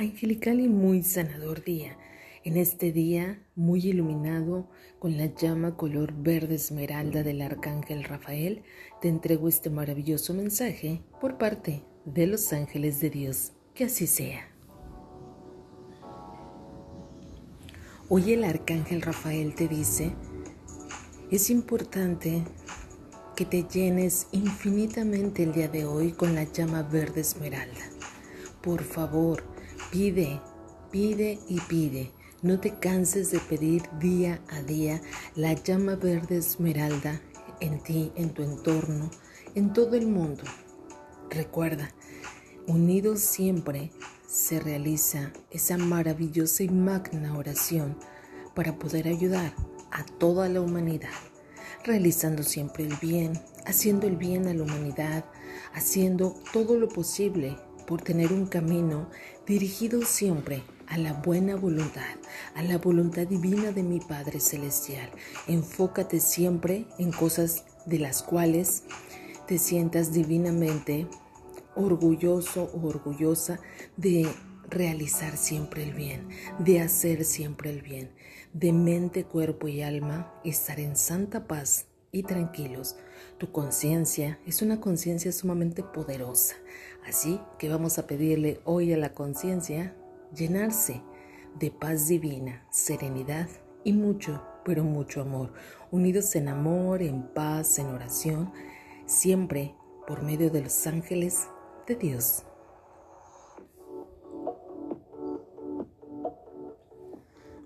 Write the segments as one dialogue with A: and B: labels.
A: angelical y muy sanador día. En este día muy iluminado con la llama color verde esmeralda del arcángel Rafael, te entrego este maravilloso mensaje por parte de los ángeles de Dios. Que así sea. Hoy el arcángel Rafael te dice, es importante que te llenes infinitamente el día de hoy con la llama verde esmeralda. Por favor, Pide, pide y pide. No te canses de pedir día a día la llama verde esmeralda en ti, en tu entorno, en todo el mundo. Recuerda, unidos siempre se realiza esa maravillosa y magna oración para poder ayudar a toda la humanidad, realizando siempre el bien, haciendo el bien a la humanidad, haciendo todo lo posible por tener un camino dirigido siempre a la buena voluntad, a la voluntad divina de mi Padre Celestial. Enfócate siempre en cosas de las cuales te sientas divinamente orgulloso o orgullosa de realizar siempre el bien, de hacer siempre el bien, de mente, cuerpo y alma, estar en santa paz y tranquilos. Tu conciencia es una conciencia sumamente poderosa. Así que vamos a pedirle hoy a la conciencia llenarse de paz divina, serenidad y mucho, pero mucho amor, unidos en amor, en paz, en oración, siempre por medio de los ángeles de Dios.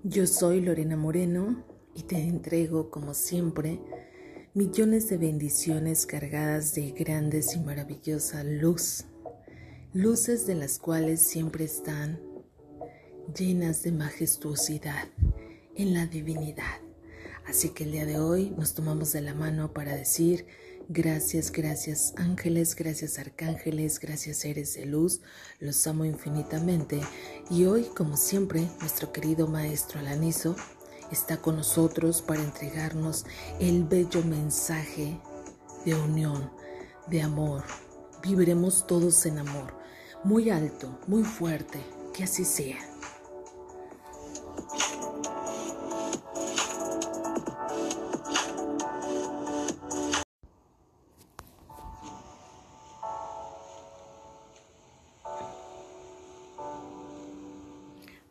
A: Yo soy Lorena Moreno y te entrego, como siempre, millones de bendiciones cargadas de grandes y maravillosa luz, luces de las cuales siempre están llenas de majestuosidad en la divinidad. Así que el día de hoy nos tomamos de la mano para decir gracias, gracias ángeles, gracias arcángeles, gracias seres de luz, los amo infinitamente. Y hoy, como siempre, nuestro querido maestro Alanizo está con nosotros para entregarnos el bello mensaje de unión, de amor. Viviremos todos en amor, muy alto, muy fuerte, que así sea.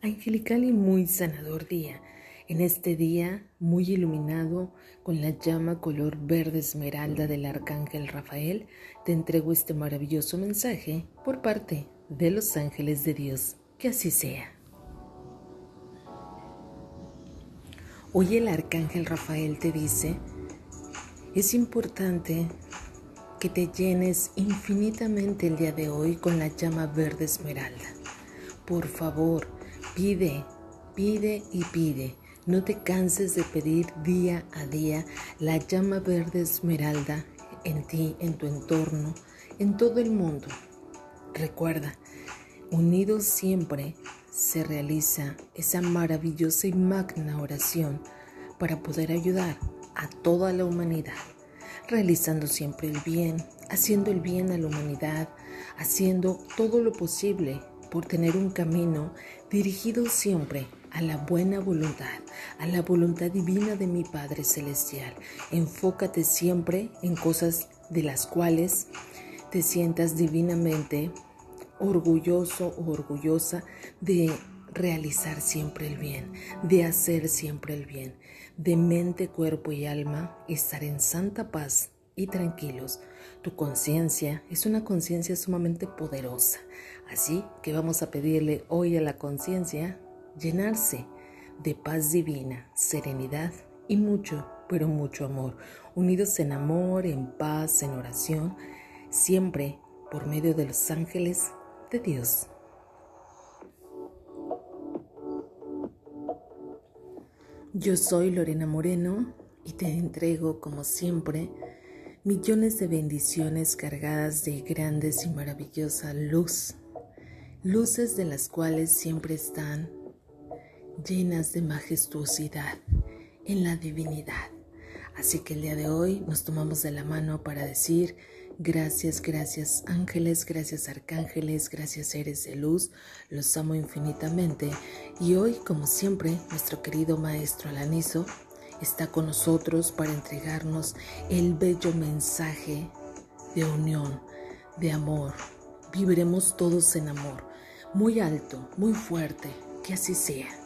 A: Angelical y muy sanador día en este día muy iluminado con la llama color verde esmeralda del arcángel Rafael, te entrego este maravilloso mensaje por parte de los ángeles de Dios. Que así sea. Hoy el arcángel Rafael te dice, es importante que te llenes infinitamente el día de hoy con la llama verde esmeralda. Por favor, pide, pide y pide no te canses de pedir día a día la llama verde esmeralda en ti, en tu entorno, en todo el mundo. Recuerda, unidos siempre se realiza esa maravillosa y magna oración para poder ayudar a toda la humanidad, realizando siempre el bien, haciendo el bien a la humanidad, haciendo todo lo posible por tener un camino dirigido siempre a la buena voluntad, a la voluntad divina de mi Padre Celestial. Enfócate siempre en cosas de las cuales te sientas divinamente orgulloso o orgullosa de realizar siempre el bien, de hacer siempre el bien, de mente, cuerpo y alma, estar en santa paz y tranquilos. Tu conciencia es una conciencia sumamente poderosa. Así que vamos a pedirle hoy a la conciencia llenarse de paz divina, serenidad y mucho, pero mucho amor, unidos en amor, en paz, en oración, siempre por medio de los ángeles de Dios. Yo soy Lorena Moreno y te entrego, como siempre, millones de bendiciones cargadas de grandes y maravillosa luz, luces de las cuales siempre están llenas de majestuosidad en la divinidad. Así que el día de hoy nos tomamos de la mano para decir Gracias, gracias ángeles, gracias arcángeles, gracias seres de luz, los amo infinitamente y hoy, como siempre, nuestro querido maestro Alanizo está con nosotros para entregarnos el bello mensaje de unión, de amor. Viviremos todos en amor, muy alto, muy fuerte, que así sea.